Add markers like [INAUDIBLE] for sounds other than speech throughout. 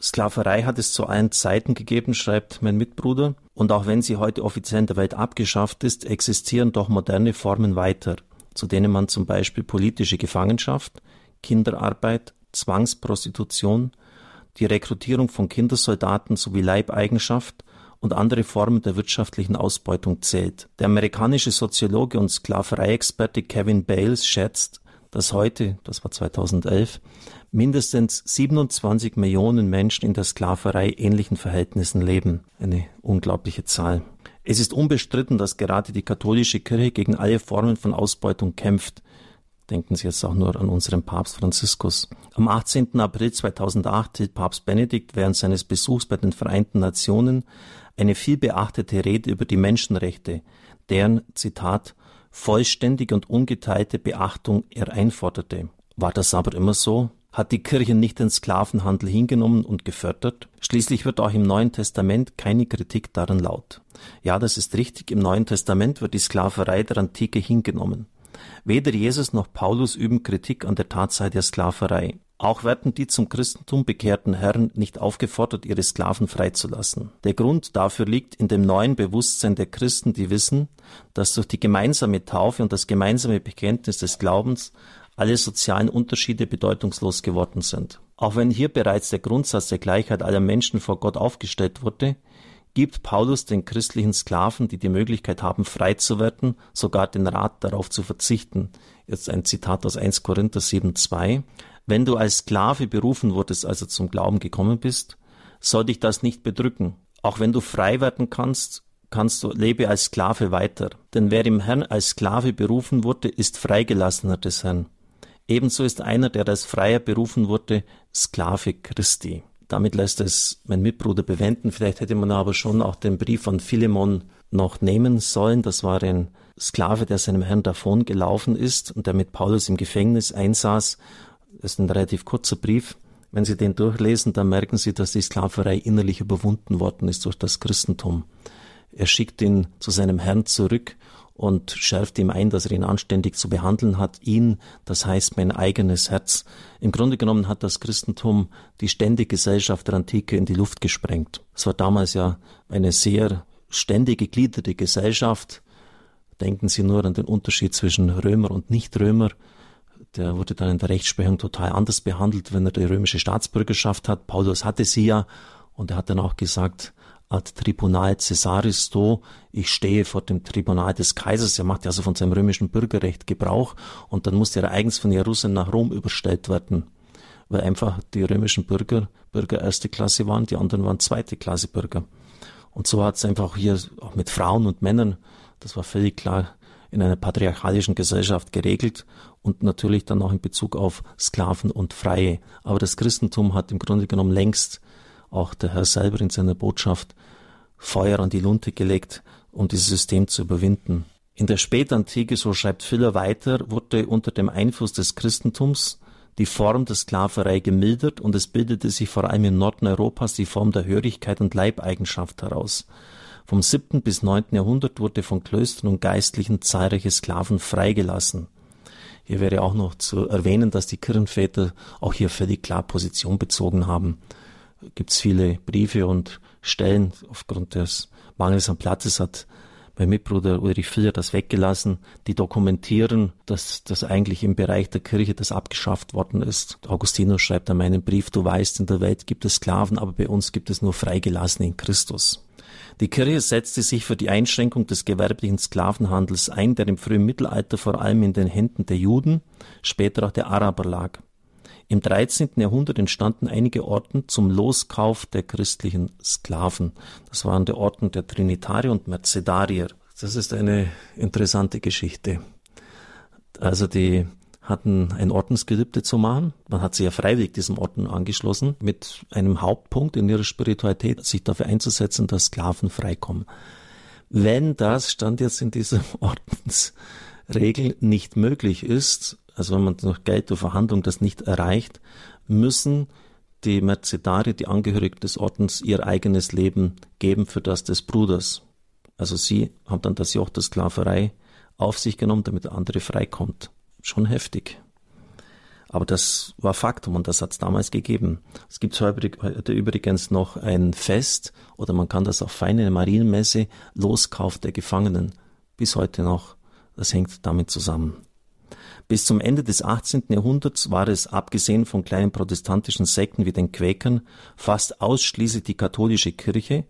Sklaverei hat es zu allen Zeiten gegeben, schreibt mein Mitbruder, und auch wenn sie heute offiziell in der Welt abgeschafft ist, existieren doch moderne Formen weiter, zu denen man zum Beispiel politische Gefangenschaft, Kinderarbeit, Zwangsprostitution, die Rekrutierung von Kindersoldaten sowie Leibeigenschaft und andere Formen der wirtschaftlichen Ausbeutung zählt. Der amerikanische Soziologe und Sklavereiexperte Kevin Bales schätzt, dass heute, das war 2011, mindestens 27 Millionen Menschen in der Sklaverei ähnlichen Verhältnissen leben. Eine unglaubliche Zahl. Es ist unbestritten, dass gerade die katholische Kirche gegen alle Formen von Ausbeutung kämpft. Denken Sie jetzt auch nur an unseren Papst Franziskus. Am 18. April 2008 hielt Papst Benedikt während seines Besuchs bei den Vereinten Nationen eine vielbeachtete Rede über die Menschenrechte, deren, Zitat, vollständige und ungeteilte Beachtung er einforderte. War das aber immer so? Hat die Kirche nicht den Sklavenhandel hingenommen und gefördert? Schließlich wird auch im Neuen Testament keine Kritik daran laut. Ja, das ist richtig, im Neuen Testament wird die Sklaverei der Antike hingenommen. Weder Jesus noch Paulus üben Kritik an der Tatsache der Sklaverei. Auch werden die zum Christentum bekehrten Herren nicht aufgefordert, ihre Sklaven freizulassen. Der Grund dafür liegt in dem neuen Bewusstsein der Christen, die wissen, dass durch die gemeinsame Taufe und das gemeinsame Bekenntnis des Glaubens alle sozialen Unterschiede bedeutungslos geworden sind. Auch wenn hier bereits der Grundsatz der Gleichheit aller Menschen vor Gott aufgestellt wurde, gibt Paulus den christlichen Sklaven, die die Möglichkeit haben, frei zu werden, sogar den Rat darauf zu verzichten. Jetzt ein Zitat aus 1 Korinther 7,2. Wenn du als Sklave berufen wurdest, also zum Glauben gekommen bist, soll dich das nicht bedrücken. Auch wenn du frei werden kannst, kannst du lebe als Sklave weiter. Denn wer im Herrn als Sklave berufen wurde, ist Freigelassener des Herrn. Ebenso ist einer, der als Freier berufen wurde, Sklave Christi. Damit lässt es mein Mitbruder bewenden. Vielleicht hätte man aber schon auch den Brief von Philemon noch nehmen sollen. Das war ein Sklave, der seinem Herrn davon gelaufen ist und der mit Paulus im Gefängnis einsaß ist ein relativ kurzer Brief. Wenn Sie den durchlesen, dann merken Sie, dass die Sklaverei innerlich überwunden worden ist durch das Christentum. Er schickt ihn zu seinem Herrn zurück und schärft ihm ein, dass er ihn anständig zu behandeln hat. Ihn, das heißt mein eigenes Herz. Im Grunde genommen hat das Christentum die ständige Gesellschaft der Antike in die Luft gesprengt. Es war damals ja eine sehr ständig gegliederte Gesellschaft. Denken Sie nur an den Unterschied zwischen Römer und Nichtrömer der wurde dann in der Rechtsprechung total anders behandelt, wenn er die römische Staatsbürgerschaft hat. Paulus hatte sie ja und er hat dann auch gesagt, ad tribunal Caesaris do, ich stehe vor dem Tribunal des Kaisers. Er macht also von seinem römischen Bürgerrecht Gebrauch und dann musste er eigens von Jerusalem nach Rom überstellt werden, weil einfach die römischen Bürger Bürger erste Klasse waren, die anderen waren zweite Klasse Bürger. Und so hat es einfach hier auch mit Frauen und Männern, das war völlig klar, in einer patriarchalischen Gesellschaft geregelt und natürlich dann auch in Bezug auf Sklaven und Freie. Aber das Christentum hat im Grunde genommen längst auch der Herr selber in seiner Botschaft Feuer an die Lunte gelegt, um dieses System zu überwinden. In der Spätantike, so schreibt Filler weiter, wurde unter dem Einfluss des Christentums die Form der Sklaverei gemildert und es bildete sich vor allem im Norden Europas die Form der Hörigkeit und Leibeigenschaft heraus. Vom siebten bis neunten Jahrhundert wurde von Klöstern und Geistlichen zahlreiche Sklaven freigelassen. Hier wäre auch noch zu erwähnen, dass die Kirchenväter auch hier völlig klar Position bezogen haben. Gibt es viele Briefe und Stellen aufgrund des Mangels an Platzes hat mein Mitbruder Ulrich Filler das weggelassen, die dokumentieren, dass das eigentlich im Bereich der Kirche das abgeschafft worden ist. Augustinus schreibt an meinen Brief, du weißt, in der Welt gibt es Sklaven, aber bei uns gibt es nur Freigelassene in Christus. Die Kirche setzte sich für die Einschränkung des gewerblichen Sklavenhandels ein, der im frühen Mittelalter vor allem in den Händen der Juden, später auch der Araber lag. Im 13. Jahrhundert entstanden einige Orden zum Loskauf der christlichen Sklaven. Das waren die Orden der Trinitarier und Mercedarier. Das ist eine interessante Geschichte. Also die hatten ein Ordensgelübde zu machen. Man hat sich ja freiwillig diesem Orden angeschlossen, mit einem Hauptpunkt in ihrer Spiritualität, sich dafür einzusetzen, dass Sklaven freikommen. Wenn das, stand jetzt in dieser [LAUGHS] Ordensregel, nicht möglich ist, also wenn man durch Geld oder Verhandlung das nicht erreicht, müssen die Mercedari, die Angehörigen des Ordens, ihr eigenes Leben geben für das des Bruders. Also sie haben dann das Joch der Sklaverei auf sich genommen, damit der andere freikommt schon heftig. Aber das war Faktum und das hat es damals gegeben. Es gibt heute übrigens noch ein Fest oder man kann das auch feiern, eine Marienmesse, Loskauf der Gefangenen. Bis heute noch. Das hängt damit zusammen. Bis zum Ende des 18. Jahrhunderts war es, abgesehen von kleinen protestantischen Sekten wie den Quäkern, fast ausschließlich die katholische Kirche,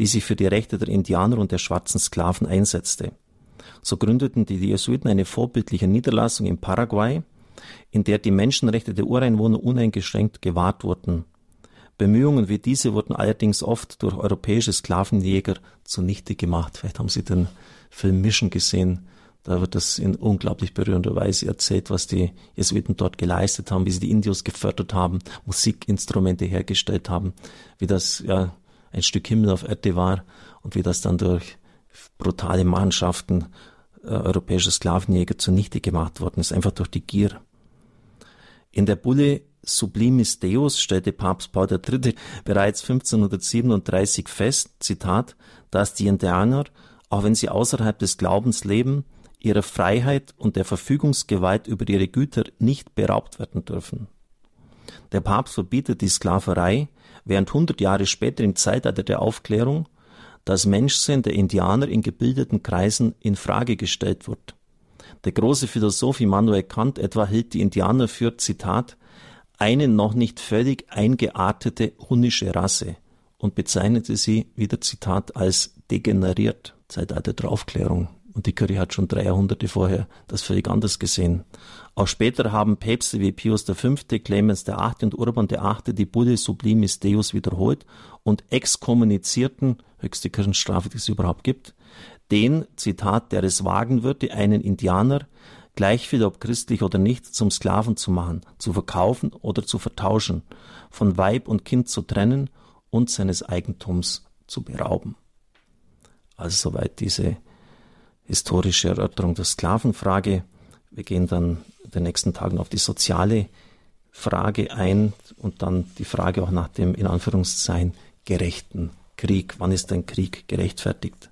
die sich für die Rechte der Indianer und der schwarzen Sklaven einsetzte. So gründeten die Jesuiten eine vorbildliche Niederlassung in Paraguay, in der die Menschenrechte der Ureinwohner uneingeschränkt gewahrt wurden. Bemühungen wie diese wurden allerdings oft durch europäische Sklavenjäger zunichte gemacht. Vielleicht haben Sie den Film Mission gesehen. Da wird das in unglaublich berührender Weise erzählt, was die Jesuiten dort geleistet haben, wie sie die Indios gefördert haben, Musikinstrumente hergestellt haben, wie das ja ein Stück Himmel auf Erde war und wie das dann durch brutale Mannschaften äh, europäischer Sklavenjäger zunichte gemacht worden ist, einfach durch die Gier. In der Bulle Sublimis Deus stellte Papst Paul III. bereits 1537 fest, Zitat, dass die Indianer, auch wenn sie außerhalb des Glaubens leben, ihrer Freiheit und der Verfügungsgewalt über ihre Güter nicht beraubt werden dürfen. Der Papst verbietet die Sklaverei, während hundert Jahre später im Zeitalter der Aufklärung das Menschsein der Indianer in gebildeten Kreisen in Frage gestellt wird. Der große Philosoph Immanuel Kant etwa hielt die Indianer für, Zitat, eine noch nicht völlig eingeartete hunnische Rasse und bezeichnete sie, wieder Zitat, als degeneriert, Zeitalter der Aufklärung. Und die Kirche hat schon drei Jahrhunderte vorher das völlig anders gesehen. Auch später haben Päpste wie Pius V., Clemens VIII. und Urban VIII. die Bulle Sublimis Deus wiederholt und exkommunizierten, höchste Kirchenstrafe, die es überhaupt gibt, den, Zitat, der es wagen würde, einen Indianer, gleichviel ob christlich oder nicht, zum Sklaven zu machen, zu verkaufen oder zu vertauschen, von Weib und Kind zu trennen und seines Eigentums zu berauben. Also soweit diese historische Erörterung der Sklavenfrage. Wir gehen dann in den nächsten Tagen auf die soziale Frage ein und dann die Frage auch nach dem in Anführungszeichen gerechten Krieg. Wann ist ein Krieg gerechtfertigt?